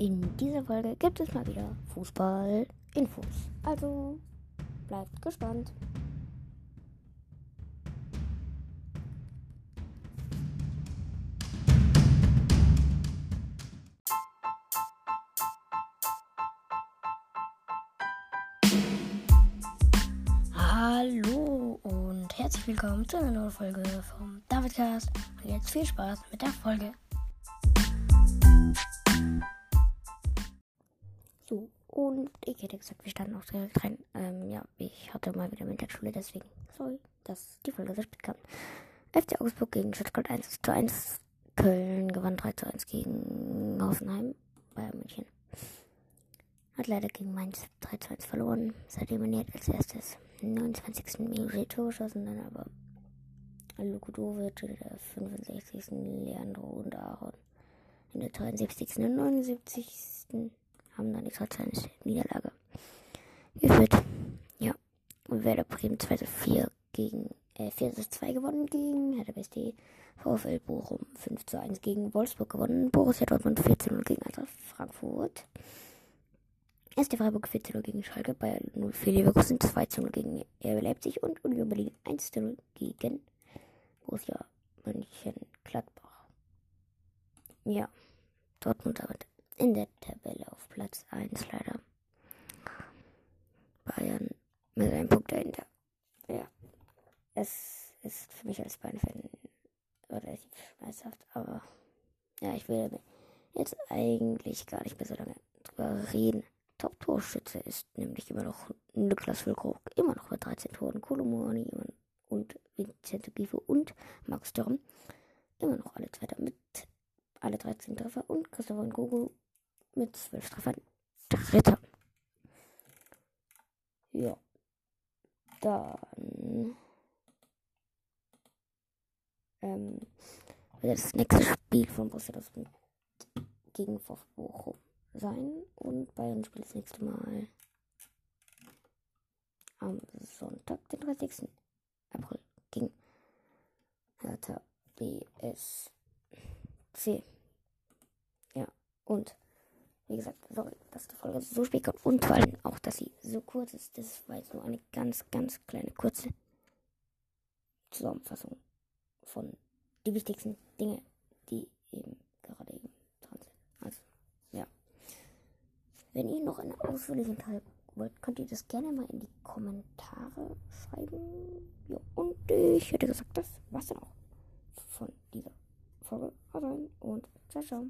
In dieser Folge gibt es mal wieder Fußball-Infos. Also bleibt gespannt. Hallo und herzlich willkommen zu einer neuen Folge vom Davidcast. Und jetzt viel Spaß mit der Folge. So, und ich hätte gesagt, wir standen auch direkt rein. Ähm, ja, ich hatte mal wieder Mittagsschule, deswegen sorry, dass die Folge so spät kam. FC Augsburg gegen Stuttgart 1 zu 1. Köln gewann 3 zu 1 gegen Hoffenheim, Bayern München. Hat leider gegen Mainz 3 zu 1 verloren. Seitdem er als erstes 29. Minute Tor geschossen, dann aber Lukudovic in der 65. Leandro und Aaron in der 73. und 79. haben dann die 3 zu 1 Niederlage geführt. Ja. Und Werder Bremen 2 zu 4 gegen, äh, 4 zu 2 gewonnen gegen Hertha BSD. VfL Bochum 5 zu 1 gegen Wolfsburg gewonnen. Borussia Dortmund 4 zu 0 gegen Eintracht Frankfurt. SC Freiburg 4 zu 0 gegen Schalke, Bayern 0 für Leverkusen 2 zu 0 gegen RB Leipzig und Union Berlin 1 zu 0 gegen Borussia Mönchengladbach. Ja, Dortmund damit in der Tabelle Platz 1 leider. Bayern mit einem Punkt dahinter. Ja, es ist für mich als Bayern-Fan relativ schmerzhaft, aber ja, ich will jetzt eigentlich gar nicht mehr so lange drüber reden. Top-Torschütze ist nämlich immer noch Niklas Füllkrug, immer noch mit 13 Toren, Kolomoni und Vincenzo Grifo und Max Dörren, immer noch alle Zweiter mit alle 13 Treffer und Christopher Ngogo mit 12 Treffern Dritter. Ja. Dann ähm, das nächste Spiel von Borussia Dortmund gegen VfB Bochum sein und Bayern spielt das nächste Mal am Sonntag, den 30. April gegen Hertha BSC. Ja, und wie gesagt, sorry, dass die Folge so spät kommt und vor allem auch, dass sie so kurz ist. Das war jetzt nur eine ganz, ganz kleine, kurze Zusammenfassung von die wichtigsten Dinge, die eben gerade eben dran sind. Also, ja. Wenn ihr noch einen ausführlichen Teil wollt, könnt ihr das gerne mal in die Kommentare schreiben. Ja, und ich hätte gesagt, das war's dann auch von dieser Folge. Also, und ciao, ciao.